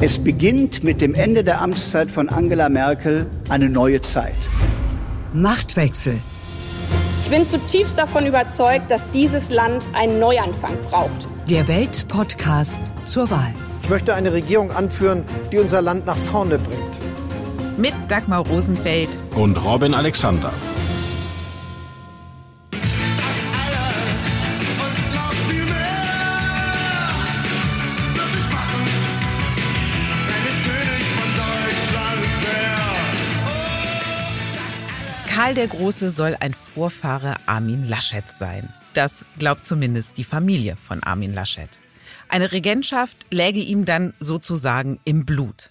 Es beginnt mit dem Ende der Amtszeit von Angela Merkel eine neue Zeit. Machtwechsel. Ich bin zutiefst davon überzeugt, dass dieses Land einen Neuanfang braucht. Der Welt-Podcast zur Wahl. Ich möchte eine Regierung anführen, die unser Land nach vorne bringt. Mit Dagmar Rosenfeld und Robin Alexander. Karl der Große soll ein Vorfahre Armin Laschets sein. Das glaubt zumindest die Familie von Armin Laschet. Eine Regentschaft läge ihm dann sozusagen im Blut.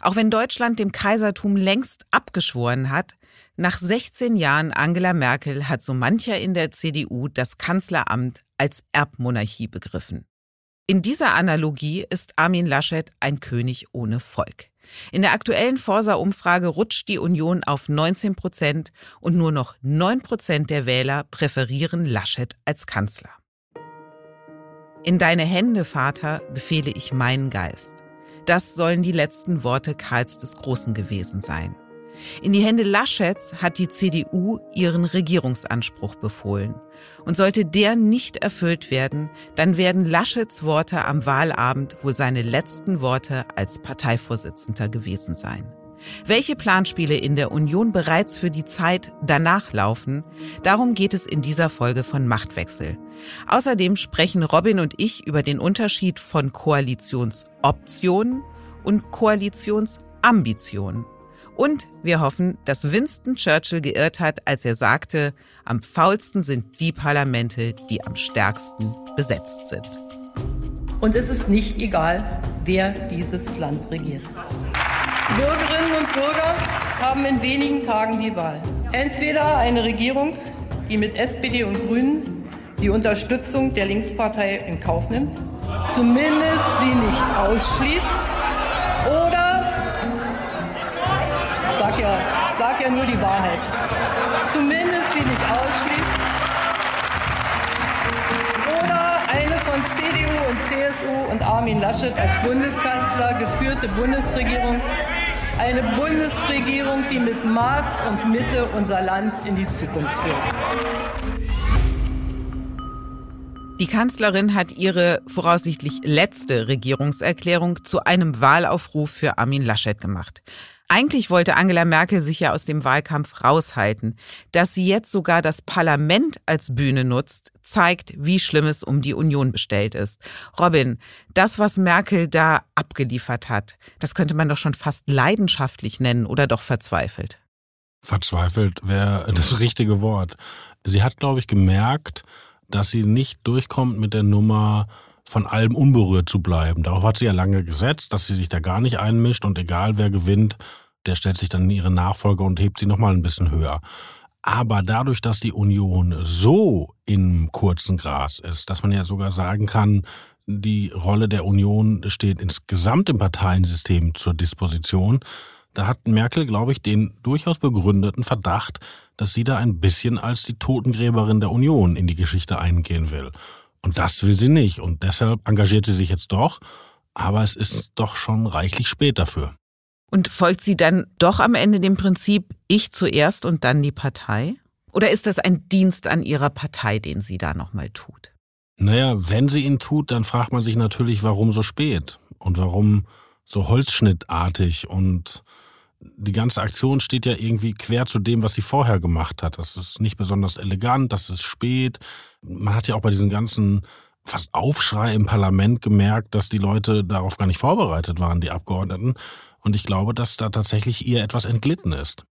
Auch wenn Deutschland dem Kaisertum längst abgeschworen hat, nach 16 Jahren Angela Merkel hat so mancher in der CDU das Kanzleramt als Erbmonarchie begriffen. In dieser Analogie ist Armin Laschet ein König ohne Volk. In der aktuellen Forsa-Umfrage rutscht die Union auf 19 Prozent und nur noch 9 Prozent der Wähler präferieren Laschet als Kanzler. In deine Hände, Vater, befehle ich meinen Geist. Das sollen die letzten Worte Karls des Großen gewesen sein. In die Hände Laschets hat die CDU ihren Regierungsanspruch befohlen. Und sollte der nicht erfüllt werden, dann werden Laschets Worte am Wahlabend wohl seine letzten Worte als Parteivorsitzender gewesen sein. Welche Planspiele in der Union bereits für die Zeit danach laufen, darum geht es in dieser Folge von Machtwechsel. Außerdem sprechen Robin und ich über den Unterschied von Koalitionsoptionen und Koalitionsambitionen. Und wir hoffen, dass Winston Churchill geirrt hat, als er sagte, am faulsten sind die Parlamente, die am stärksten besetzt sind. Und es ist nicht egal, wer dieses Land regiert. Bürgerinnen und Bürger haben in wenigen Tagen die Wahl. Entweder eine Regierung, die mit SPD und Grünen die Unterstützung der Linkspartei in Kauf nimmt, zumindest sie nicht ausschließt, ja nur die Wahrheit. Zumindest sie nicht ausschließt. Oder eine von CDU und CSU und Armin Laschet als Bundeskanzler geführte Bundesregierung. Eine Bundesregierung, die mit Maß und Mitte unser Land in die Zukunft führt. Die Kanzlerin hat ihre voraussichtlich letzte Regierungserklärung zu einem Wahlaufruf für Armin Laschet gemacht. Eigentlich wollte Angela Merkel sich ja aus dem Wahlkampf raushalten. Dass sie jetzt sogar das Parlament als Bühne nutzt, zeigt, wie schlimm es um die Union bestellt ist. Robin, das, was Merkel da abgeliefert hat, das könnte man doch schon fast leidenschaftlich nennen oder doch verzweifelt. Verzweifelt wäre das richtige Wort. Sie hat, glaube ich, gemerkt, dass sie nicht durchkommt mit der Nummer, von allem unberührt zu bleiben. Darauf hat sie ja lange gesetzt, dass sie sich da gar nicht einmischt und egal wer gewinnt, der stellt sich dann in ihre Nachfolger und hebt sie nochmal ein bisschen höher. Aber dadurch, dass die Union so im kurzen Gras ist, dass man ja sogar sagen kann, die Rolle der Union steht insgesamt im Parteiensystem zur Disposition, da hat Merkel, glaube ich, den durchaus begründeten Verdacht, dass sie da ein bisschen als die Totengräberin der Union in die Geschichte eingehen will. Und das will sie nicht. Und deshalb engagiert sie sich jetzt doch. Aber es ist doch schon reichlich spät dafür. Und folgt sie dann doch am Ende dem Prinzip, ich zuerst und dann die Partei? Oder ist das ein Dienst an ihrer Partei, den sie da nochmal tut? Naja, wenn sie ihn tut, dann fragt man sich natürlich, warum so spät und warum so holzschnittartig und die ganze Aktion steht ja irgendwie quer zu dem, was sie vorher gemacht hat. Das ist nicht besonders elegant, das ist spät. Man hat ja auch bei diesen ganzen fast Aufschrei im Parlament gemerkt, dass die Leute darauf gar nicht vorbereitet waren, die Abgeordneten. Und ich glaube, dass da tatsächlich ihr etwas entglitten ist.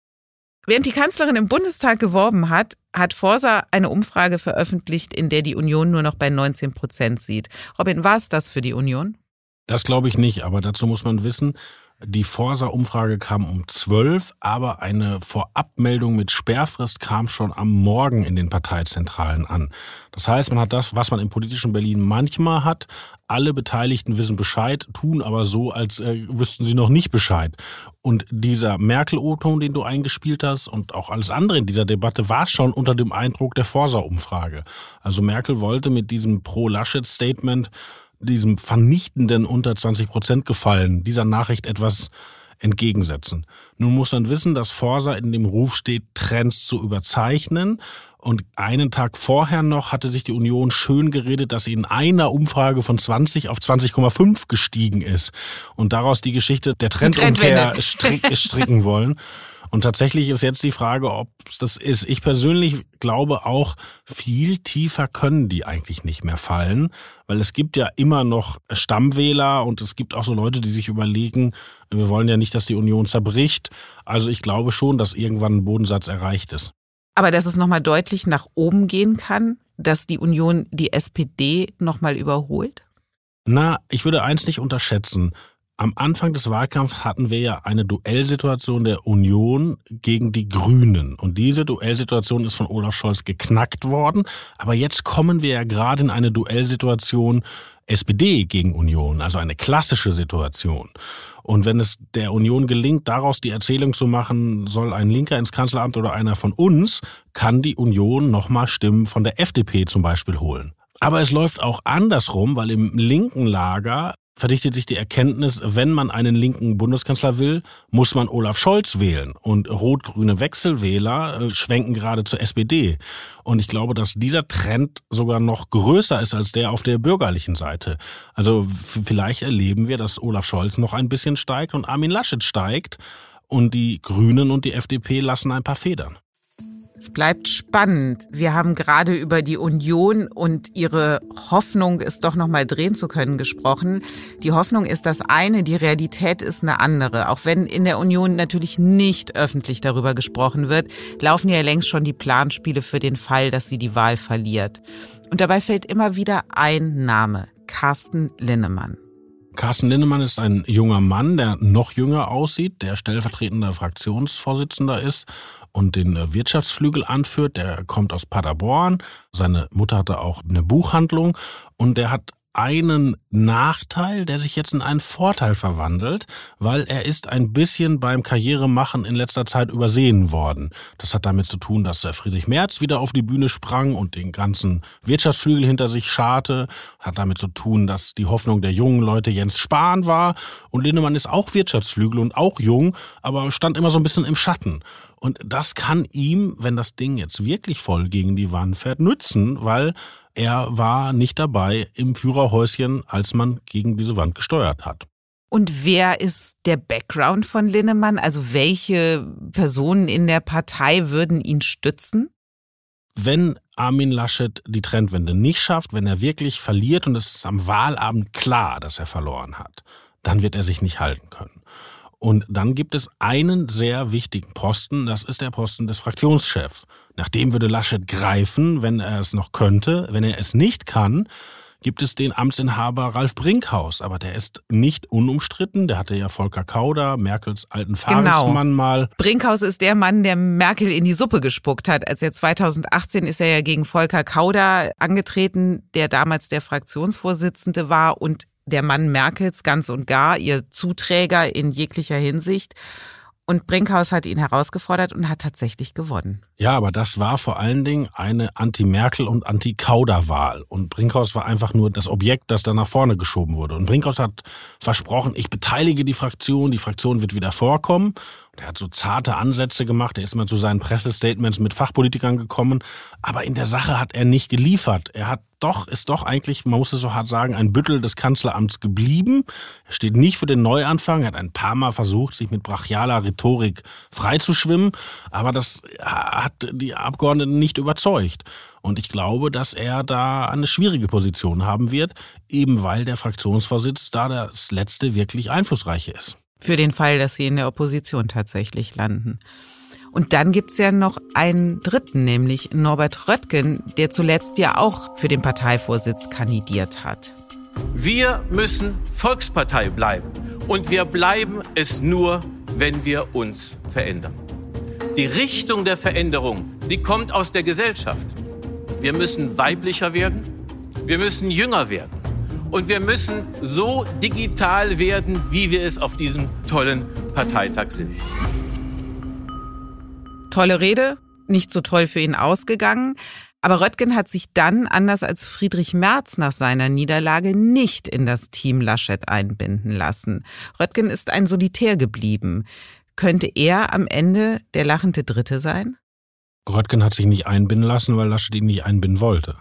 Während die Kanzlerin im Bundestag geworben hat, hat Forsa eine Umfrage veröffentlicht, in der die Union nur noch bei 19 Prozent sieht. Robin, war es das für die Union? Das glaube ich nicht, aber dazu muss man wissen, die Forsa-Umfrage kam um 12, aber eine Vorabmeldung mit Sperrfrist kam schon am Morgen in den Parteizentralen an. Das heißt, man hat das, was man im politischen Berlin manchmal hat. Alle Beteiligten wissen Bescheid, tun aber so, als äh, wüssten sie noch nicht Bescheid. Und dieser Merkel-O-Ton, den du eingespielt hast und auch alles andere in dieser Debatte war schon unter dem Eindruck der Forsa-Umfrage. Also Merkel wollte mit diesem Pro-Laschet-Statement diesem vernichtenden unter 20 Prozent gefallen, dieser Nachricht etwas entgegensetzen. Nun muss man wissen, dass Forsa in dem Ruf steht, Trends zu überzeichnen. Und einen Tag vorher noch hatte sich die Union schön geredet, dass sie in einer Umfrage von 20 auf 20,5 gestiegen ist und daraus die Geschichte der Trendumkehr strick, stricken wollen. Und tatsächlich ist jetzt die Frage, ob es das ist. Ich persönlich glaube auch, viel tiefer können die eigentlich nicht mehr fallen, weil es gibt ja immer noch Stammwähler und es gibt auch so Leute, die sich überlegen, wir wollen ja nicht, dass die Union zerbricht. Also ich glaube schon, dass irgendwann ein Bodensatz erreicht ist. Aber dass es nochmal deutlich nach oben gehen kann, dass die Union die SPD nochmal überholt? Na, ich würde eins nicht unterschätzen. Am Anfang des Wahlkampfs hatten wir ja eine Duellsituation der Union gegen die Grünen. Und diese Duellsituation ist von Olaf Scholz geknackt worden. Aber jetzt kommen wir ja gerade in eine Duellsituation SPD gegen Union, also eine klassische Situation. Und wenn es der Union gelingt, daraus die Erzählung zu machen, soll ein Linker ins Kanzleramt oder einer von uns, kann die Union nochmal Stimmen von der FDP zum Beispiel holen. Aber es läuft auch andersrum, weil im linken Lager verdichtet sich die Erkenntnis, wenn man einen linken Bundeskanzler will, muss man Olaf Scholz wählen. Und rot-grüne Wechselwähler äh, schwenken gerade zur SPD. Und ich glaube, dass dieser Trend sogar noch größer ist als der auf der bürgerlichen Seite. Also vielleicht erleben wir, dass Olaf Scholz noch ein bisschen steigt und Armin Laschet steigt. Und die Grünen und die FDP lassen ein paar Federn. Es bleibt spannend. Wir haben gerade über die Union und ihre Hoffnung, es doch nochmal drehen zu können, gesprochen. Die Hoffnung ist das eine, die Realität ist eine andere. Auch wenn in der Union natürlich nicht öffentlich darüber gesprochen wird, laufen ja längst schon die Planspiele für den Fall, dass sie die Wahl verliert. Und dabei fällt immer wieder ein Name, Carsten Linnemann. Carsten Linnemann ist ein junger Mann, der noch jünger aussieht, der stellvertretender Fraktionsvorsitzender ist und den äh, Wirtschaftsflügel anführt. Der kommt aus Paderborn. Seine Mutter hatte auch eine Buchhandlung und der hat einen Nachteil, der sich jetzt in einen Vorteil verwandelt, weil er ist ein bisschen beim Karrieremachen in letzter Zeit übersehen worden. Das hat damit zu tun, dass Friedrich Merz wieder auf die Bühne sprang und den ganzen Wirtschaftsflügel hinter sich scharte. Hat damit zu tun, dass die Hoffnung der jungen Leute Jens Spahn war. Und Lindemann ist auch Wirtschaftsflügel und auch jung, aber stand immer so ein bisschen im Schatten. Und das kann ihm, wenn das Ding jetzt wirklich voll gegen die Wand fährt, nützen, weil er war nicht dabei im Führerhäuschen, als man gegen diese Wand gesteuert hat. Und wer ist der Background von Linnemann? Also welche Personen in der Partei würden ihn stützen? Wenn Armin Laschet die Trendwende nicht schafft, wenn er wirklich verliert und es ist am Wahlabend klar, dass er verloren hat, dann wird er sich nicht halten können. Und dann gibt es einen sehr wichtigen Posten, das ist der Posten des Fraktionschefs. Nach dem würde Laschet greifen, wenn er es noch könnte. Wenn er es nicht kann, gibt es den Amtsinhaber Ralf Brinkhaus, aber der ist nicht unumstritten. Der hatte ja Volker Kauder, Merkels alten Fahrsmann genau. mal. Brinkhaus ist der Mann, der Merkel in die Suppe gespuckt hat. Als er 2018 ist er ja gegen Volker Kauder angetreten, der damals der Fraktionsvorsitzende war und der Mann Merkels ganz und gar, ihr Zuträger in jeglicher Hinsicht. Und Brinkhaus hat ihn herausgefordert und hat tatsächlich gewonnen. Ja, aber das war vor allen Dingen eine Anti-Merkel- und Anti-Kauder-Wahl. Und Brinkhaus war einfach nur das Objekt, das da nach vorne geschoben wurde. Und Brinkhaus hat versprochen, ich beteilige die Fraktion, die Fraktion wird wieder vorkommen. Und er hat so zarte Ansätze gemacht, er ist mal zu seinen Pressestatements mit Fachpolitikern gekommen. Aber in der Sache hat er nicht geliefert. Er hat doch, ist doch eigentlich, man muss es so hart sagen, ein Büttel des Kanzleramts geblieben. Er steht nicht für den Neuanfang. Er hat ein paar Mal versucht, sich mit brachialer Rhetorik freizuschwimmen. Aber das hat die Abgeordneten nicht überzeugt. Und ich glaube, dass er da eine schwierige Position haben wird, eben weil der Fraktionsvorsitz da das letzte wirklich einflussreiche ist. Für den Fall, dass sie in der Opposition tatsächlich landen. Und dann gibt's ja noch einen dritten, nämlich Norbert Röttgen, der zuletzt ja auch für den Parteivorsitz kandidiert hat. Wir müssen Volkspartei bleiben. Und wir bleiben es nur, wenn wir uns verändern. Die Richtung der Veränderung, die kommt aus der Gesellschaft. Wir müssen weiblicher werden, wir müssen jünger werden und wir müssen so digital werden, wie wir es auf diesem tollen Parteitag sind. Tolle Rede, nicht so toll für ihn ausgegangen. Aber Röttgen hat sich dann, anders als Friedrich Merz nach seiner Niederlage, nicht in das Team Laschet einbinden lassen. Röttgen ist ein Solitär geblieben. Könnte er am Ende der lachende Dritte sein? Röttgen hat sich nicht einbinden lassen, weil Laschet ihn nicht einbinden wollte.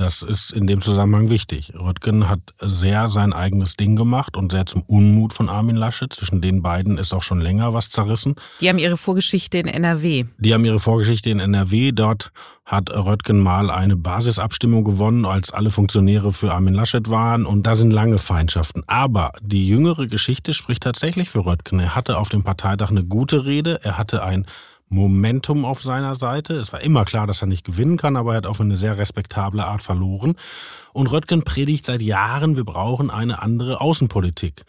Das ist in dem Zusammenhang wichtig. Röttgen hat sehr sein eigenes Ding gemacht und sehr zum Unmut von Armin Laschet. Zwischen den beiden ist auch schon länger was zerrissen. Die haben ihre Vorgeschichte in NRW. Die haben ihre Vorgeschichte in NRW. Dort hat Röttgen mal eine Basisabstimmung gewonnen, als alle Funktionäre für Armin Laschet waren. Und da sind lange Feindschaften. Aber die jüngere Geschichte spricht tatsächlich für Röttgen. Er hatte auf dem Parteitag eine gute Rede. Er hatte ein Momentum auf seiner Seite. Es war immer klar, dass er nicht gewinnen kann, aber er hat auf eine sehr respektable Art verloren. Und Röttgen predigt seit Jahren, wir brauchen eine andere Außenpolitik.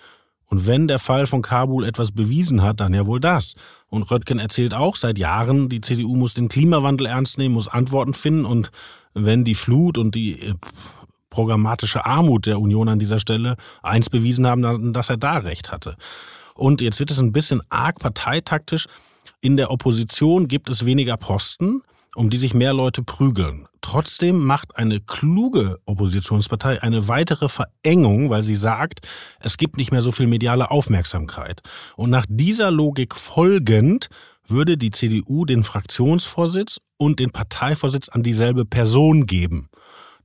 Und wenn der Fall von Kabul etwas bewiesen hat, dann ja wohl das. Und Röttgen erzählt auch seit Jahren, die CDU muss den Klimawandel ernst nehmen, muss Antworten finden. Und wenn die Flut und die äh, programmatische Armut der Union an dieser Stelle eins bewiesen haben, dass er da recht hatte. Und jetzt wird es ein bisschen arg parteitaktisch. In der Opposition gibt es weniger Posten, um die sich mehr Leute prügeln. Trotzdem macht eine kluge Oppositionspartei eine weitere Verengung, weil sie sagt, es gibt nicht mehr so viel mediale Aufmerksamkeit. Und nach dieser Logik folgend würde die CDU den Fraktionsvorsitz und den Parteivorsitz an dieselbe Person geben.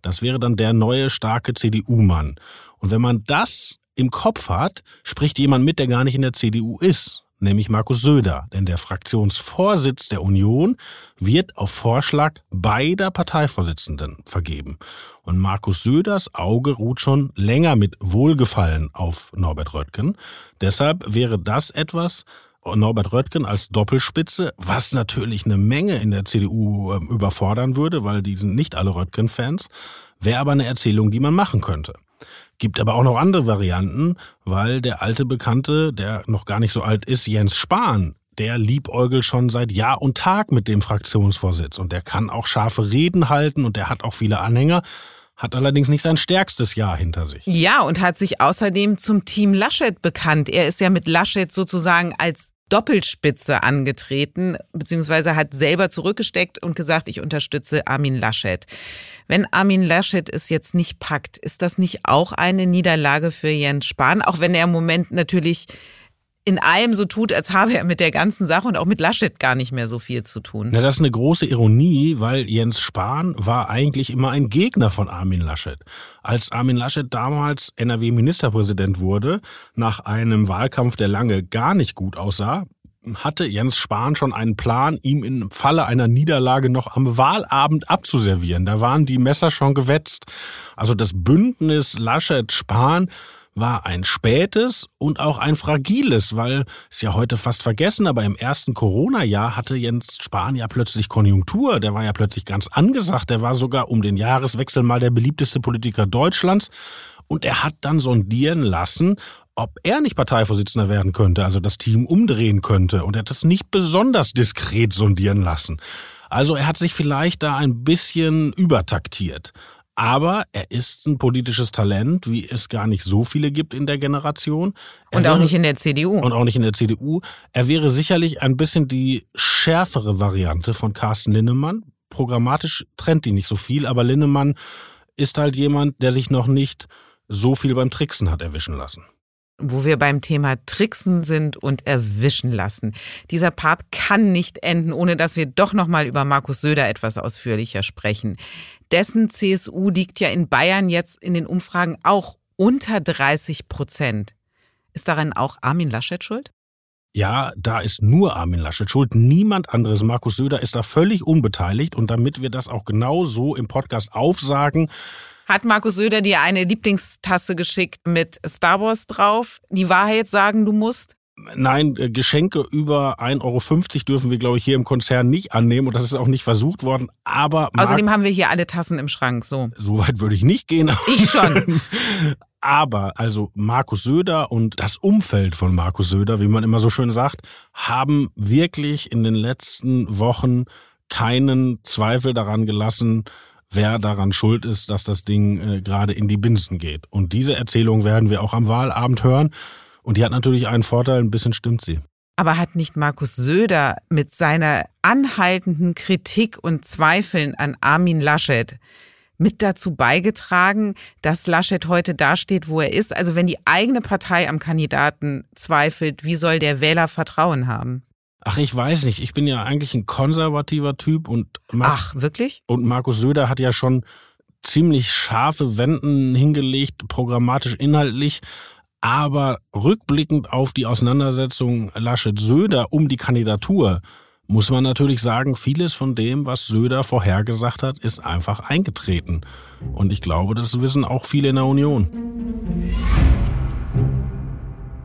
Das wäre dann der neue starke CDU-Mann. Und wenn man das im Kopf hat, spricht jemand mit, der gar nicht in der CDU ist nämlich Markus Söder. Denn der Fraktionsvorsitz der Union wird auf Vorschlag beider Parteivorsitzenden vergeben. Und Markus Söders Auge ruht schon länger mit Wohlgefallen auf Norbert Röttgen. Deshalb wäre das etwas, Norbert Röttgen als Doppelspitze, was natürlich eine Menge in der CDU ähm, überfordern würde, weil die sind nicht alle Röttgen-Fans, wäre aber eine Erzählung, die man machen könnte. Gibt aber auch noch andere Varianten, weil der alte Bekannte, der noch gar nicht so alt ist, Jens Spahn, der liebäugelt schon seit Jahr und Tag mit dem Fraktionsvorsitz und der kann auch scharfe Reden halten und der hat auch viele Anhänger hat allerdings nicht sein stärkstes Jahr hinter sich. Ja, und hat sich außerdem zum Team Laschet bekannt. Er ist ja mit Laschet sozusagen als Doppelspitze angetreten, beziehungsweise hat selber zurückgesteckt und gesagt, ich unterstütze Armin Laschet. Wenn Armin Laschet es jetzt nicht packt, ist das nicht auch eine Niederlage für Jens Spahn? Auch wenn er im Moment natürlich in allem so tut, als habe er mit der ganzen Sache und auch mit Laschet gar nicht mehr so viel zu tun. Na, das ist eine große Ironie, weil Jens Spahn war eigentlich immer ein Gegner von Armin Laschet. Als Armin Laschet damals NRW-Ministerpräsident wurde, nach einem Wahlkampf, der lange gar nicht gut aussah, hatte Jens Spahn schon einen Plan, ihm im Falle einer Niederlage noch am Wahlabend abzuservieren. Da waren die Messer schon gewetzt. Also das Bündnis Laschet-Spahn war ein spätes und auch ein fragiles, weil es ja heute fast vergessen, aber im ersten Corona-Jahr hatte Jens Spahn ja plötzlich Konjunktur, der war ja plötzlich ganz angesagt, der war sogar um den Jahreswechsel mal der beliebteste Politiker Deutschlands und er hat dann sondieren lassen, ob er nicht Parteivorsitzender werden könnte, also das Team umdrehen könnte und er hat das nicht besonders diskret sondieren lassen. Also er hat sich vielleicht da ein bisschen übertaktiert. Aber er ist ein politisches Talent, wie es gar nicht so viele gibt in der Generation. Er und wäre, auch nicht in der CDU. Und auch nicht in der CDU. Er wäre sicherlich ein bisschen die schärfere Variante von Carsten Linnemann. Programmatisch trennt die nicht so viel, aber Linnemann ist halt jemand, der sich noch nicht so viel beim Tricksen hat erwischen lassen wo wir beim Thema Tricksen sind und erwischen lassen. Dieser Part kann nicht enden, ohne dass wir doch nochmal über Markus Söder etwas ausführlicher sprechen. Dessen CSU liegt ja in Bayern jetzt in den Umfragen auch unter 30 Prozent. Ist daran auch Armin Laschet schuld? Ja, da ist nur Armin Laschet schuld, niemand anderes. Markus Söder ist da völlig unbeteiligt und damit wir das auch genau so im Podcast aufsagen, hat Markus Söder dir eine Lieblingstasse geschickt mit Star Wars drauf? Die Wahrheit sagen, du musst? Nein, äh, Geschenke über 1,50 Euro dürfen wir, glaube ich, hier im Konzern nicht annehmen und das ist auch nicht versucht worden. Aber Außerdem haben wir hier alle Tassen im Schrank, so. So weit würde ich nicht gehen. Ich schon. Aber also Markus Söder und das Umfeld von Markus Söder, wie man immer so schön sagt, haben wirklich in den letzten Wochen keinen Zweifel daran gelassen, wer daran schuld ist, dass das Ding äh, gerade in die Binsen geht. Und diese Erzählung werden wir auch am Wahlabend hören. Und die hat natürlich einen Vorteil, ein bisschen stimmt sie. Aber hat nicht Markus Söder mit seiner anhaltenden Kritik und Zweifeln an Armin Laschet mit dazu beigetragen, dass Laschet heute dasteht, wo er ist? Also wenn die eigene Partei am Kandidaten zweifelt, wie soll der Wähler Vertrauen haben? Ach, ich weiß nicht. Ich bin ja eigentlich ein konservativer Typ und Mar Ach, wirklich? Und Markus Söder hat ja schon ziemlich scharfe Wenden hingelegt, programmatisch inhaltlich. Aber rückblickend auf die Auseinandersetzung Laschet-Söder um die Kandidatur muss man natürlich sagen, vieles von dem, was Söder vorhergesagt hat, ist einfach eingetreten. Und ich glaube, das wissen auch viele in der Union.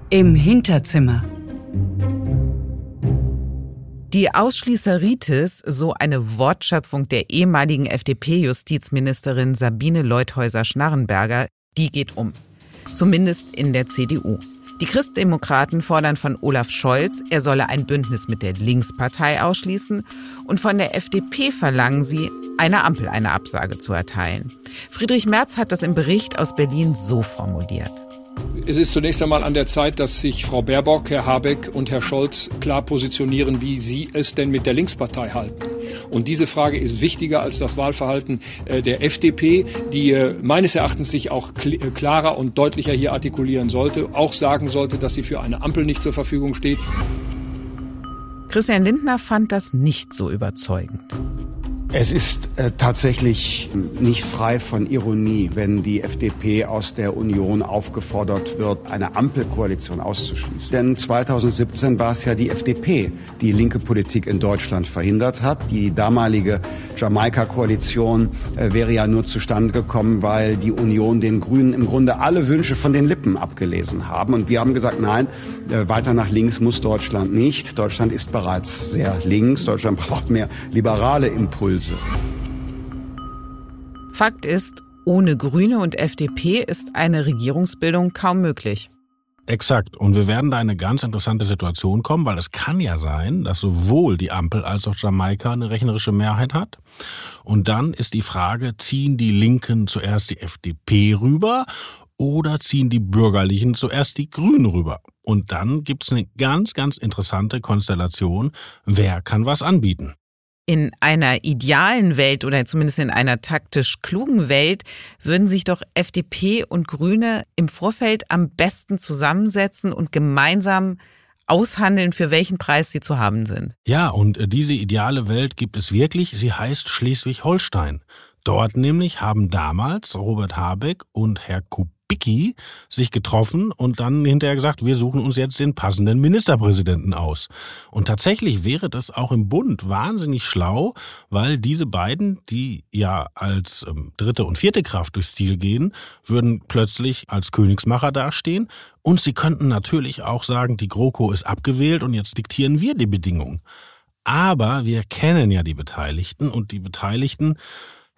Im Hinterzimmer. Die Ausschließeritis, so eine Wortschöpfung der ehemaligen FDP-Justizministerin Sabine Leuthäuser-Schnarrenberger, die geht um. Zumindest in der CDU. Die Christdemokraten fordern von Olaf Scholz, er solle ein Bündnis mit der Linkspartei ausschließen und von der FDP verlangen sie, einer Ampel eine Absage zu erteilen. Friedrich Merz hat das im Bericht aus Berlin so formuliert. Es ist zunächst einmal an der Zeit, dass sich Frau Baerbock, Herr Habeck und Herr Scholz klar positionieren, wie sie es denn mit der Linkspartei halten. Und diese Frage ist wichtiger als das Wahlverhalten äh, der FDP, die äh, meines Erachtens sich auch äh, klarer und deutlicher hier artikulieren sollte, auch sagen sollte, dass sie für eine Ampel nicht zur Verfügung steht. Christian Lindner fand das nicht so überzeugend. Es ist äh, tatsächlich nicht frei von Ironie, wenn die FDP aus der Union aufgefordert wird, eine Ampelkoalition auszuschließen. Denn 2017 war es ja die FDP, die linke Politik in Deutschland verhindert hat. Die damalige Jamaika-Koalition äh, wäre ja nur zustande gekommen, weil die Union den Grünen im Grunde alle Wünsche von den Lippen abgelesen haben. Und wir haben gesagt, nein, äh, weiter nach links muss Deutschland nicht. Deutschland ist bereits sehr links. Deutschland braucht mehr liberale Impulse. Impulse. Fakt ist, ohne Grüne und FDP ist eine Regierungsbildung kaum möglich. Exakt. Und wir werden da eine ganz interessante Situation kommen, weil es kann ja sein, dass sowohl die Ampel als auch Jamaika eine rechnerische Mehrheit hat. Und dann ist die Frage, ziehen die Linken zuerst die FDP rüber oder ziehen die Bürgerlichen zuerst die Grünen rüber? Und dann gibt's eine ganz, ganz interessante Konstellation. Wer kann was anbieten? In einer idealen Welt oder zumindest in einer taktisch klugen Welt würden sich doch FDP und Grüne im Vorfeld am besten zusammensetzen und gemeinsam aushandeln, für welchen Preis sie zu haben sind. Ja, und diese ideale Welt gibt es wirklich. Sie heißt Schleswig-Holstein. Dort nämlich haben damals Robert Habeck und Herr Kup Bicki sich getroffen und dann hinterher gesagt, wir suchen uns jetzt den passenden Ministerpräsidenten aus. Und tatsächlich wäre das auch im Bund wahnsinnig schlau, weil diese beiden, die ja als ähm, dritte und vierte Kraft durchs Ziel gehen, würden plötzlich als Königsmacher dastehen. Und sie könnten natürlich auch sagen, die GroKo ist abgewählt und jetzt diktieren wir die Bedingungen. Aber wir kennen ja die Beteiligten und die Beteiligten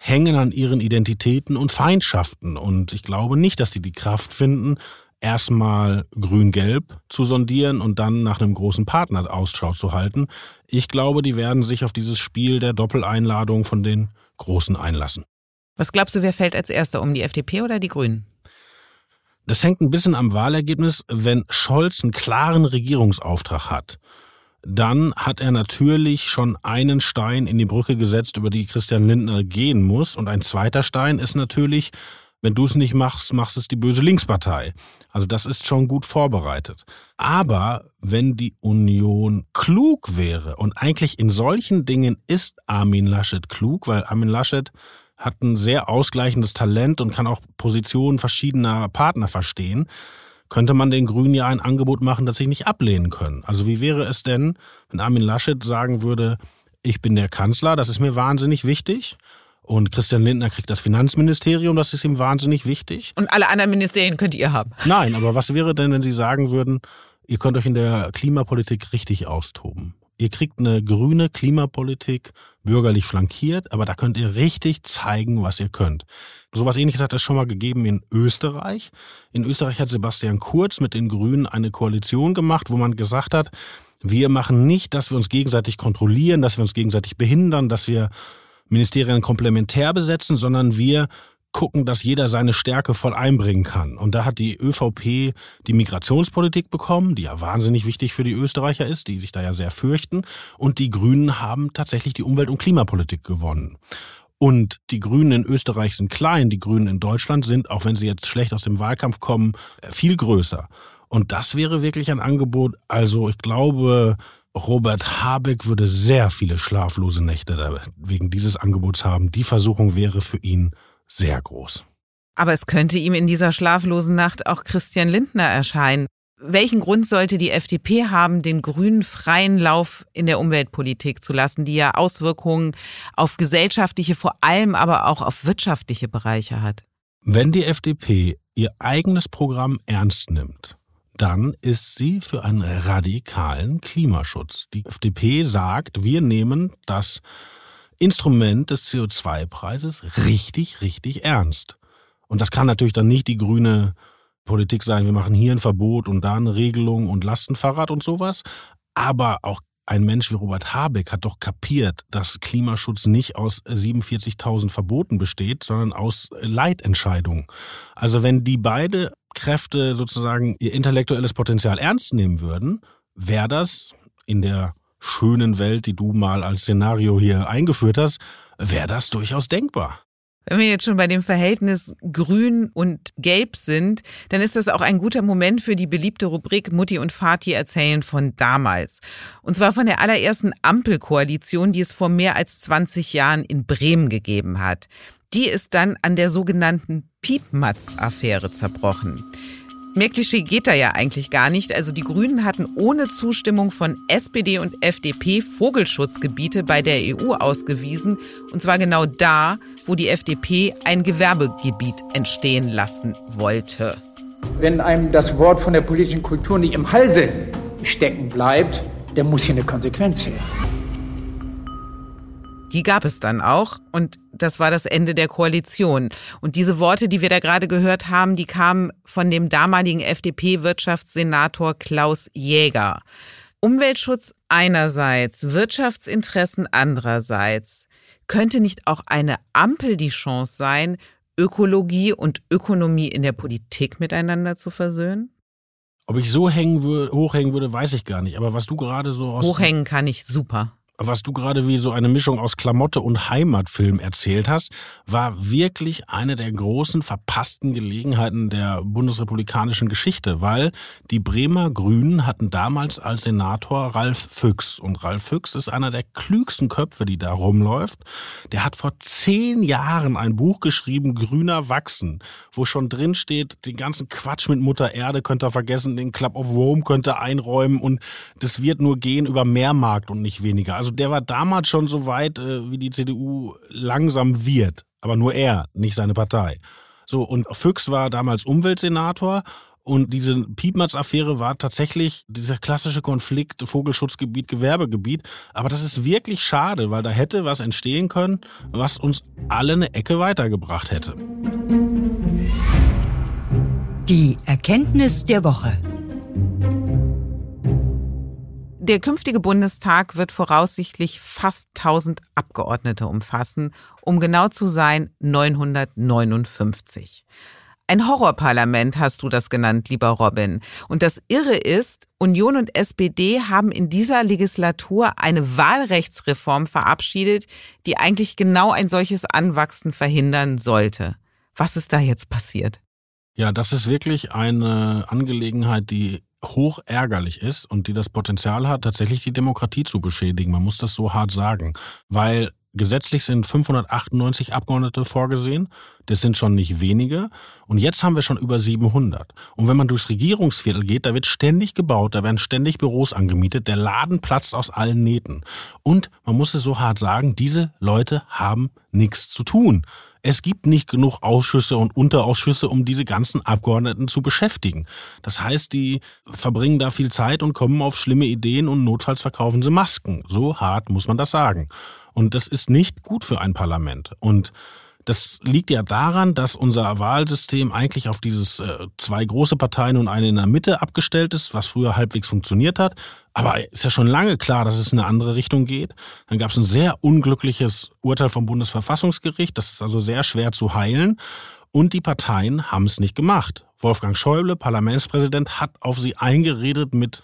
hängen an ihren Identitäten und Feindschaften. Und ich glaube nicht, dass die die Kraft finden, erstmal grün-gelb zu sondieren und dann nach einem großen Partner Ausschau zu halten. Ich glaube, die werden sich auf dieses Spiel der Doppeleinladung von den Großen einlassen. Was glaubst du, wer fällt als Erster um, die FDP oder die Grünen? Das hängt ein bisschen am Wahlergebnis. Wenn Scholz einen klaren Regierungsauftrag hat, dann hat er natürlich schon einen Stein in die Brücke gesetzt, über die Christian Lindner gehen muss. Und ein zweiter Stein ist natürlich, wenn du es nicht machst, machst es die böse Linkspartei. Also das ist schon gut vorbereitet. Aber wenn die Union klug wäre, und eigentlich in solchen Dingen ist Armin Laschet klug, weil Armin Laschet hat ein sehr ausgleichendes Talent und kann auch Positionen verschiedener Partner verstehen, könnte man den Grünen ja ein Angebot machen, das sie nicht ablehnen können. Also wie wäre es denn, wenn Armin Laschet sagen würde, ich bin der Kanzler, das ist mir wahnsinnig wichtig. Und Christian Lindner kriegt das Finanzministerium, das ist ihm wahnsinnig wichtig. Und alle anderen Ministerien könnt ihr haben. Nein, aber was wäre denn, wenn Sie sagen würden, ihr könnt euch in der Klimapolitik richtig austoben? Ihr kriegt eine grüne Klimapolitik, bürgerlich flankiert, aber da könnt ihr richtig zeigen, was ihr könnt. Sowas ähnliches hat es schon mal gegeben in Österreich. In Österreich hat Sebastian Kurz mit den Grünen eine Koalition gemacht, wo man gesagt hat, wir machen nicht, dass wir uns gegenseitig kontrollieren, dass wir uns gegenseitig behindern, dass wir Ministerien komplementär besetzen, sondern wir gucken, dass jeder seine Stärke voll einbringen kann. Und da hat die ÖVP die Migrationspolitik bekommen, die ja wahnsinnig wichtig für die Österreicher ist, die sich da ja sehr fürchten. Und die Grünen haben tatsächlich die Umwelt- und Klimapolitik gewonnen. Und die Grünen in Österreich sind klein, die Grünen in Deutschland sind, auch wenn sie jetzt schlecht aus dem Wahlkampf kommen, viel größer. Und das wäre wirklich ein Angebot. Also ich glaube, Robert Habeck würde sehr viele schlaflose Nächte wegen dieses Angebots haben. Die Versuchung wäre für ihn sehr groß. Aber es könnte ihm in dieser schlaflosen Nacht auch Christian Lindner erscheinen. Welchen Grund sollte die FDP haben, den Grünen freien Lauf in der Umweltpolitik zu lassen, die ja Auswirkungen auf gesellschaftliche, vor allem aber auch auf wirtschaftliche Bereiche hat? Wenn die FDP ihr eigenes Programm ernst nimmt, dann ist sie für einen radikalen Klimaschutz. Die FDP sagt, wir nehmen das Instrument des CO2-Preises richtig, richtig ernst. Und das kann natürlich dann nicht die grüne Politik sein, wir machen hier ein Verbot und da eine Regelung und Lastenfahrrad und sowas. Aber auch ein Mensch wie Robert Habeck hat doch kapiert, dass Klimaschutz nicht aus 47.000 Verboten besteht, sondern aus Leitentscheidungen. Also wenn die beide Kräfte sozusagen ihr intellektuelles Potenzial ernst nehmen würden, wäre das in der schönen Welt, die du mal als Szenario hier eingeführt hast, wäre das durchaus denkbar. Wenn wir jetzt schon bei dem Verhältnis Grün und Gelb sind, dann ist das auch ein guter Moment für die beliebte Rubrik Mutti und Vati erzählen von damals. Und zwar von der allerersten Ampelkoalition, die es vor mehr als 20 Jahren in Bremen gegeben hat. Die ist dann an der sogenannten Piepmatz-Affäre zerbrochen. Mehr Klischee geht da ja eigentlich gar nicht. Also die Grünen hatten ohne Zustimmung von SPD und FDP Vogelschutzgebiete bei der EU ausgewiesen. Und zwar genau da, wo die FDP ein Gewerbegebiet entstehen lassen wollte. Wenn einem das Wort von der politischen Kultur nicht im Halse stecken bleibt, dann muss hier eine Konsequenz her. Die gab es dann auch und das war das Ende der Koalition. Und diese Worte, die wir da gerade gehört haben, die kamen von dem damaligen FDP-Wirtschaftssenator Klaus Jäger. Umweltschutz einerseits, Wirtschaftsinteressen andererseits. Könnte nicht auch eine Ampel die Chance sein, Ökologie und Ökonomie in der Politik miteinander zu versöhnen? Ob ich so hängen würde, hochhängen würde, weiß ich gar nicht. Aber was du gerade so aus. Hochhängen kann ich super was du gerade wie so eine Mischung aus Klamotte und Heimatfilm erzählt hast, war wirklich eine der großen verpassten Gelegenheiten der bundesrepublikanischen Geschichte, weil die Bremer Grünen hatten damals als Senator Ralf Füchs. Und Ralf Füchs ist einer der klügsten Köpfe, die da rumläuft. Der hat vor zehn Jahren ein Buch geschrieben, Grüner Wachsen, wo schon drin steht, den ganzen Quatsch mit Mutter Erde könnt ihr vergessen, den Club of Rome könnt ihr einräumen und das wird nur gehen über Mehrmarkt und nicht weniger. Also der war damals schon so weit, äh, wie die CDU langsam wird. Aber nur er, nicht seine Partei. So, und Füchs war damals Umweltsenator und diese Piepmatz-Affäre war tatsächlich dieser klassische Konflikt Vogelschutzgebiet, Gewerbegebiet. Aber das ist wirklich schade, weil da hätte was entstehen können, was uns alle eine Ecke weitergebracht hätte. Die Erkenntnis der Woche. Der künftige Bundestag wird voraussichtlich fast 1000 Abgeordnete umfassen, um genau zu sein 959. Ein Horrorparlament hast du das genannt, lieber Robin. Und das Irre ist, Union und SPD haben in dieser Legislatur eine Wahlrechtsreform verabschiedet, die eigentlich genau ein solches Anwachsen verhindern sollte. Was ist da jetzt passiert? Ja, das ist wirklich eine Angelegenheit, die hoch ärgerlich ist und die das Potenzial hat, tatsächlich die Demokratie zu beschädigen. Man muss das so hart sagen, weil gesetzlich sind 598 Abgeordnete vorgesehen. Das sind schon nicht wenige. Und jetzt haben wir schon über 700. Und wenn man durchs Regierungsviertel geht, da wird ständig gebaut, da werden ständig Büros angemietet, der Laden platzt aus allen Nähten. Und man muss es so hart sagen, diese Leute haben nichts zu tun. Es gibt nicht genug Ausschüsse und Unterausschüsse, um diese ganzen Abgeordneten zu beschäftigen. Das heißt, die verbringen da viel Zeit und kommen auf schlimme Ideen und notfalls verkaufen sie Masken. So hart muss man das sagen. Und das ist nicht gut für ein Parlament. Und Das liegt ja daran, dass unser Wahlsystem eigentlich auf dieses äh, zwei große Parteien und eine in der Mitte abgestellt ist, was früher halbwegs funktioniert hat. Aber ist ja schon lange klar, dass es in eine andere Richtung geht. Dann gab es ein sehr unglückliches Urteil vom Bundesverfassungsgericht. Das ist also sehr schwer zu heilen. Und die Parteien haben es nicht gemacht. Wolfgang Schäuble, Parlamentspräsident, hat auf sie eingeredet mit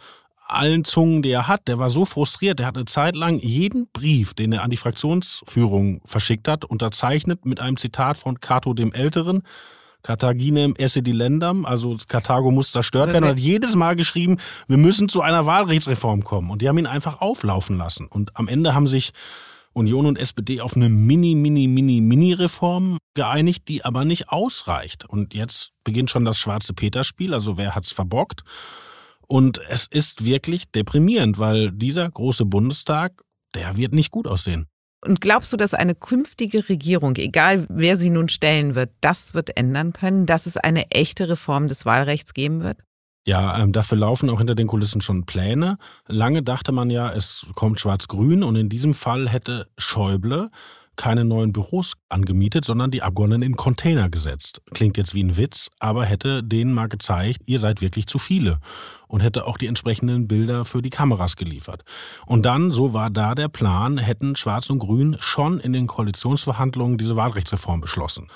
allen Zungen, die er hat. Der war so frustriert. Der hat eine Zeit lang jeden Brief, den er an die Fraktionsführung verschickt hat, unterzeichnet mit einem Zitat von Cato dem Älteren. Carthaginem esse die Ländern, also Karthago muss zerstört werden. Und hat jedes Mal geschrieben, wir müssen zu einer Wahlrechtsreform kommen. Und die haben ihn einfach auflaufen lassen. Und am Ende haben sich Union und SPD auf eine Mini, Mini, Mini, Mini-Reform geeinigt, die aber nicht ausreicht. Und jetzt beginnt schon das schwarze Peter-Spiel, also wer hat's verbockt? Und es ist wirklich deprimierend, weil dieser große Bundestag, der wird nicht gut aussehen. Und glaubst du, dass eine künftige Regierung, egal wer sie nun stellen wird, das wird ändern können, dass es eine echte Reform des Wahlrechts geben wird? Ja, ähm, dafür laufen auch hinter den Kulissen schon Pläne. Lange dachte man ja, es kommt Schwarz-Grün und in diesem Fall hätte Schäuble keine neuen Büros angemietet, sondern die Abgeordneten in Container gesetzt. Klingt jetzt wie ein Witz, aber hätte denen mal gezeigt, ihr seid wirklich zu viele und hätte auch die entsprechenden Bilder für die Kameras geliefert. Und dann, so war da der Plan, hätten Schwarz und Grün schon in den Koalitionsverhandlungen diese Wahlrechtsreform beschlossen.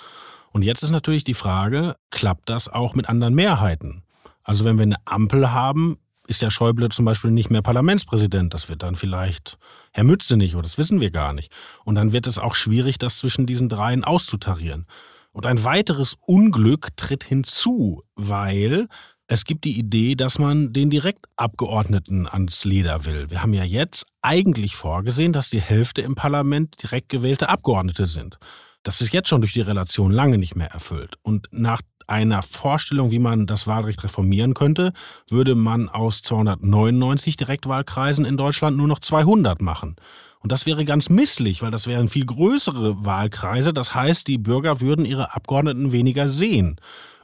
Und jetzt ist natürlich die Frage, klappt das auch mit anderen Mehrheiten? Also wenn wir eine Ampel haben, ist der Schäuble zum Beispiel nicht mehr Parlamentspräsident. Das wird dann vielleicht Herr Mütze nicht, oder das wissen wir gar nicht. Und dann wird es auch schwierig, das zwischen diesen dreien auszutarieren. Und ein weiteres Unglück tritt hinzu, weil es gibt die Idee, dass man den Direktabgeordneten ans Leder will. Wir haben ja jetzt eigentlich vorgesehen, dass die Hälfte im Parlament direkt gewählte Abgeordnete sind. Das ist jetzt schon durch die Relation lange nicht mehr erfüllt. Und nach einer Vorstellung, wie man das Wahlrecht reformieren könnte, würde man aus 299 Direktwahlkreisen in Deutschland nur noch 200 machen. Und das wäre ganz misslich, weil das wären viel größere Wahlkreise. Das heißt, die Bürger würden ihre Abgeordneten weniger sehen.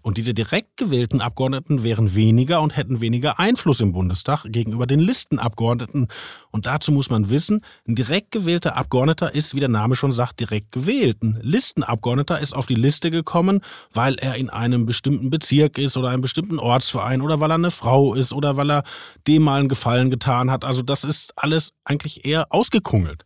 Und diese direkt gewählten Abgeordneten wären weniger und hätten weniger Einfluss im Bundestag gegenüber den Listenabgeordneten. Und dazu muss man wissen, ein direkt gewählter Abgeordneter ist, wie der Name schon sagt, direkt gewählt. Ein Listenabgeordneter ist auf die Liste gekommen, weil er in einem bestimmten Bezirk ist oder einem bestimmten Ortsverein oder weil er eine Frau ist oder weil er dem mal einen Gefallen getan hat. Also das ist alles eigentlich eher ausgekungelt.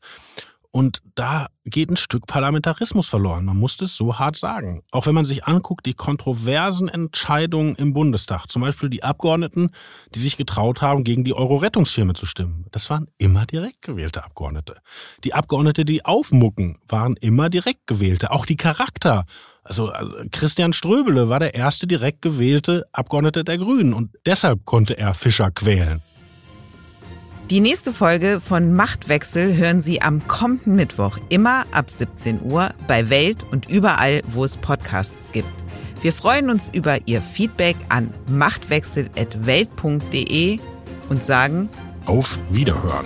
Und da geht ein Stück Parlamentarismus verloren. Man muss das so hart sagen. Auch wenn man sich anguckt, die kontroversen Entscheidungen im Bundestag, zum Beispiel die Abgeordneten, die sich getraut haben, gegen die Euro-Rettungsschirme zu stimmen, das waren immer direkt gewählte Abgeordnete. Die Abgeordnete, die aufmucken, waren immer direkt gewählte. Auch die Charakter. Also, also Christian Ströbele war der erste direkt gewählte Abgeordnete der Grünen und deshalb konnte er Fischer quälen. Die nächste Folge von Machtwechsel hören Sie am kommenden Mittwoch, immer ab 17 Uhr bei Welt und überall, wo es Podcasts gibt. Wir freuen uns über Ihr Feedback an machtwechsel.welt.de und sagen auf Wiederhören.